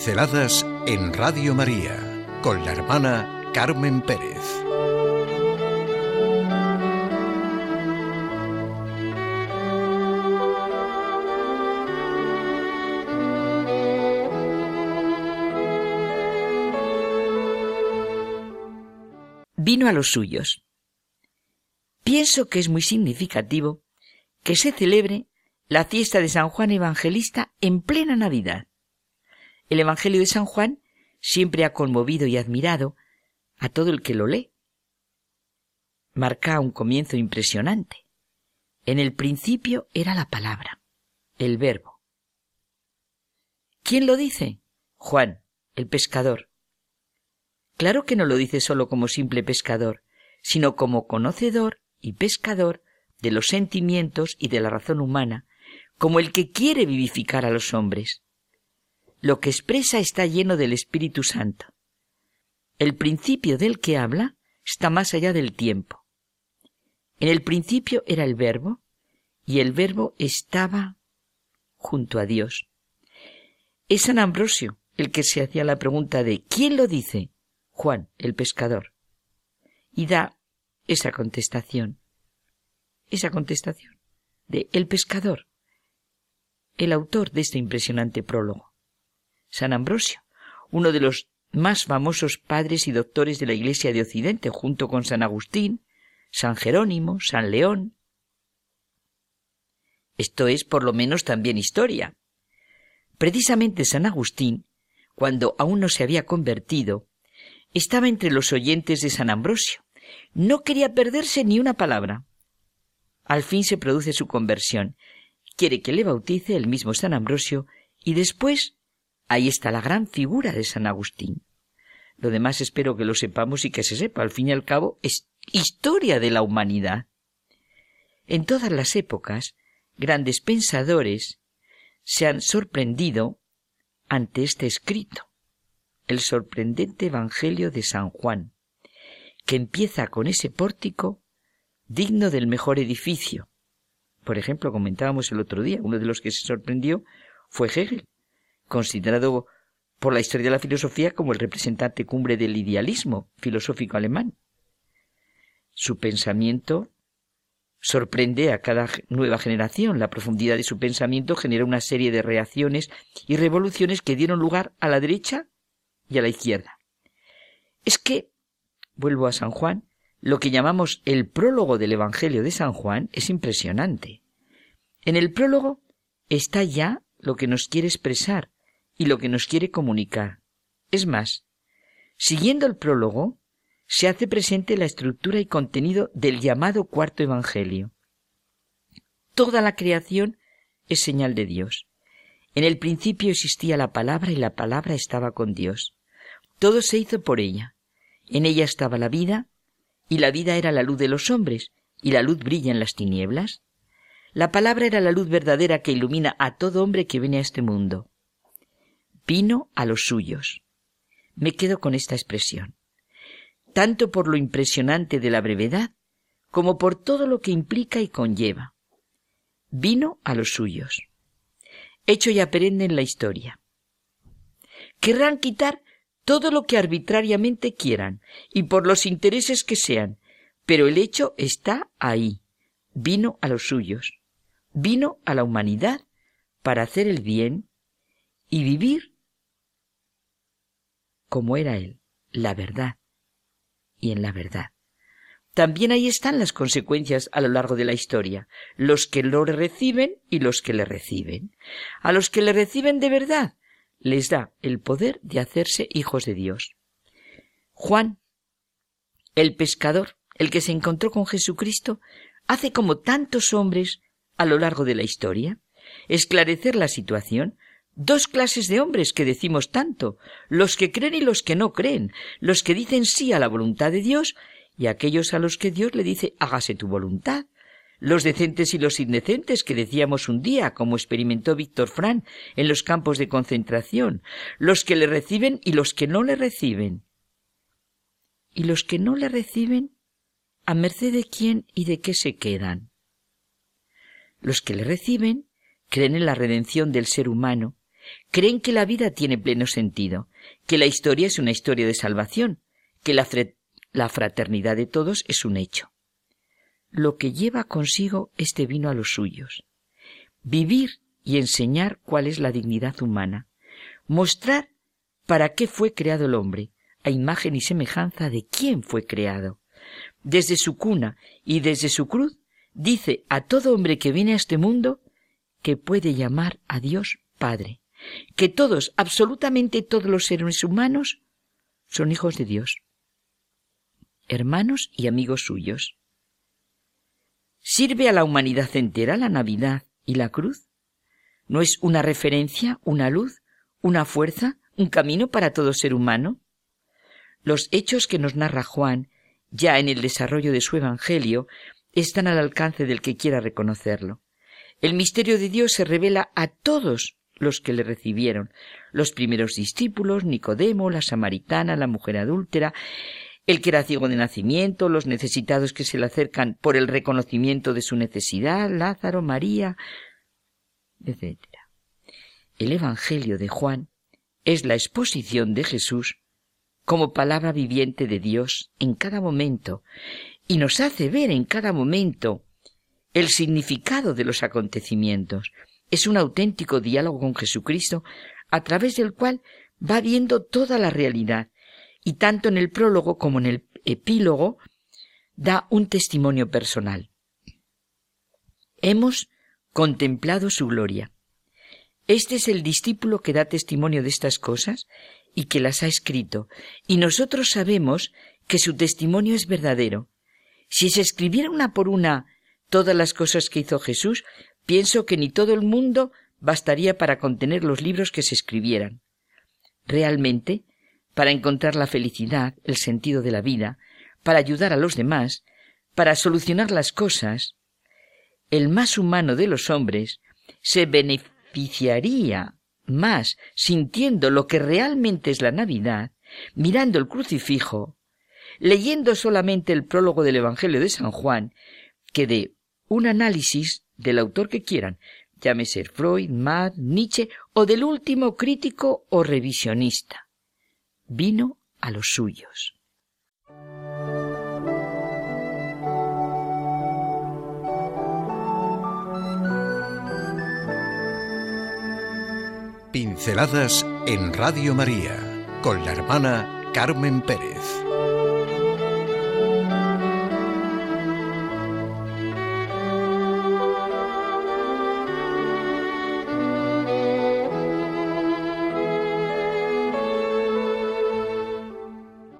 Pinceladas en Radio María con la hermana Carmen Pérez. Vino a los suyos. Pienso que es muy significativo que se celebre la fiesta de San Juan Evangelista en plena Navidad. El Evangelio de San Juan siempre ha conmovido y admirado a todo el que lo lee. Marca un comienzo impresionante. En el principio era la palabra, el verbo. ¿Quién lo dice? Juan, el pescador. Claro que no lo dice solo como simple pescador, sino como conocedor y pescador de los sentimientos y de la razón humana, como el que quiere vivificar a los hombres lo que expresa está lleno del Espíritu Santo. El principio del que habla está más allá del tiempo. En el principio era el verbo, y el verbo estaba junto a Dios. Es San Ambrosio el que se hacía la pregunta de ¿quién lo dice? Juan, el pescador. Y da esa contestación, esa contestación de el pescador, el autor de este impresionante prólogo. San Ambrosio, uno de los más famosos padres y doctores de la Iglesia de Occidente, junto con San Agustín, San Jerónimo, San León. Esto es por lo menos también historia. Precisamente San Agustín, cuando aún no se había convertido, estaba entre los oyentes de San Ambrosio. No quería perderse ni una palabra. Al fin se produce su conversión. Quiere que le bautice el mismo San Ambrosio y después Ahí está la gran figura de San Agustín. Lo demás espero que lo sepamos y que se sepa. Al fin y al cabo es historia de la humanidad. En todas las épocas, grandes pensadores se han sorprendido ante este escrito, el sorprendente Evangelio de San Juan, que empieza con ese pórtico digno del mejor edificio. Por ejemplo, comentábamos el otro día, uno de los que se sorprendió fue Hegel, considerado por la historia de la filosofía como el representante cumbre del idealismo filosófico alemán. Su pensamiento sorprende a cada nueva generación. La profundidad de su pensamiento genera una serie de reacciones y revoluciones que dieron lugar a la derecha y a la izquierda. Es que, vuelvo a San Juan, lo que llamamos el prólogo del Evangelio de San Juan es impresionante. En el prólogo está ya lo que nos quiere expresar, y lo que nos quiere comunicar. Es más, siguiendo el prólogo, se hace presente la estructura y contenido del llamado cuarto Evangelio. Toda la creación es señal de Dios. En el principio existía la palabra y la palabra estaba con Dios. Todo se hizo por ella. En ella estaba la vida, y la vida era la luz de los hombres, y la luz brilla en las tinieblas. La palabra era la luz verdadera que ilumina a todo hombre que viene a este mundo vino a los suyos. Me quedo con esta expresión, tanto por lo impresionante de la brevedad como por todo lo que implica y conlleva. Vino a los suyos. Hecho y aprende en la historia. Querrán quitar todo lo que arbitrariamente quieran y por los intereses que sean, pero el hecho está ahí. Vino a los suyos. Vino a la humanidad para hacer el bien y vivir como era Él, la verdad, y en la verdad. También ahí están las consecuencias a lo largo de la historia, los que lo reciben y los que le reciben. A los que le reciben de verdad les da el poder de hacerse hijos de Dios. Juan, el pescador, el que se encontró con Jesucristo, hace como tantos hombres a lo largo de la historia, esclarecer la situación, Dos clases de hombres que decimos tanto, los que creen y los que no creen, los que dicen sí a la voluntad de Dios y aquellos a los que Dios le dice hágase tu voluntad, los decentes y los indecentes que decíamos un día, como experimentó Víctor Fran en los campos de concentración, los que le reciben y los que no le reciben. Y los que no le reciben, ¿a merced de quién y de qué se quedan? Los que le reciben creen en la redención del ser humano, Creen que la vida tiene pleno sentido, que la historia es una historia de salvación, que la, la fraternidad de todos es un hecho. Lo que lleva consigo este vino a los suyos. Vivir y enseñar cuál es la dignidad humana. Mostrar para qué fue creado el hombre, a imagen y semejanza de quién fue creado. Desde su cuna y desde su cruz, dice a todo hombre que viene a este mundo que puede llamar a Dios Padre, que todos, absolutamente todos los seres humanos, son hijos de Dios, hermanos y amigos suyos. ¿Sirve a la humanidad entera la Navidad y la cruz? ¿No es una referencia, una luz, una fuerza, un camino para todo ser humano? Los hechos que nos narra Juan, ya en el desarrollo de su Evangelio, están al alcance del que quiera reconocerlo. El misterio de Dios se revela a todos los que le recibieron, los primeros discípulos, Nicodemo, la samaritana, la mujer adúltera, el que era ciego de nacimiento, los necesitados que se le acercan por el reconocimiento de su necesidad, Lázaro, María, etc. El Evangelio de Juan es la exposición de Jesús como palabra viviente de Dios en cada momento y nos hace ver en cada momento el significado de los acontecimientos. Es un auténtico diálogo con Jesucristo a través del cual va viendo toda la realidad y tanto en el prólogo como en el epílogo da un testimonio personal. Hemos contemplado su gloria. Este es el discípulo que da testimonio de estas cosas y que las ha escrito, y nosotros sabemos que su testimonio es verdadero. Si se escribiera una por una todas las cosas que hizo Jesús, pienso que ni todo el mundo bastaría para contener los libros que se escribieran. Realmente, para encontrar la felicidad, el sentido de la vida, para ayudar a los demás, para solucionar las cosas, el más humano de los hombres se beneficiaría más sintiendo lo que realmente es la Navidad, mirando el crucifijo, leyendo solamente el prólogo del Evangelio de San Juan, que de un análisis del autor que quieran, llámese Freud, Mad, Nietzsche o del último crítico o revisionista. Vino a los suyos. Pinceladas en Radio María con la hermana Carmen Pérez.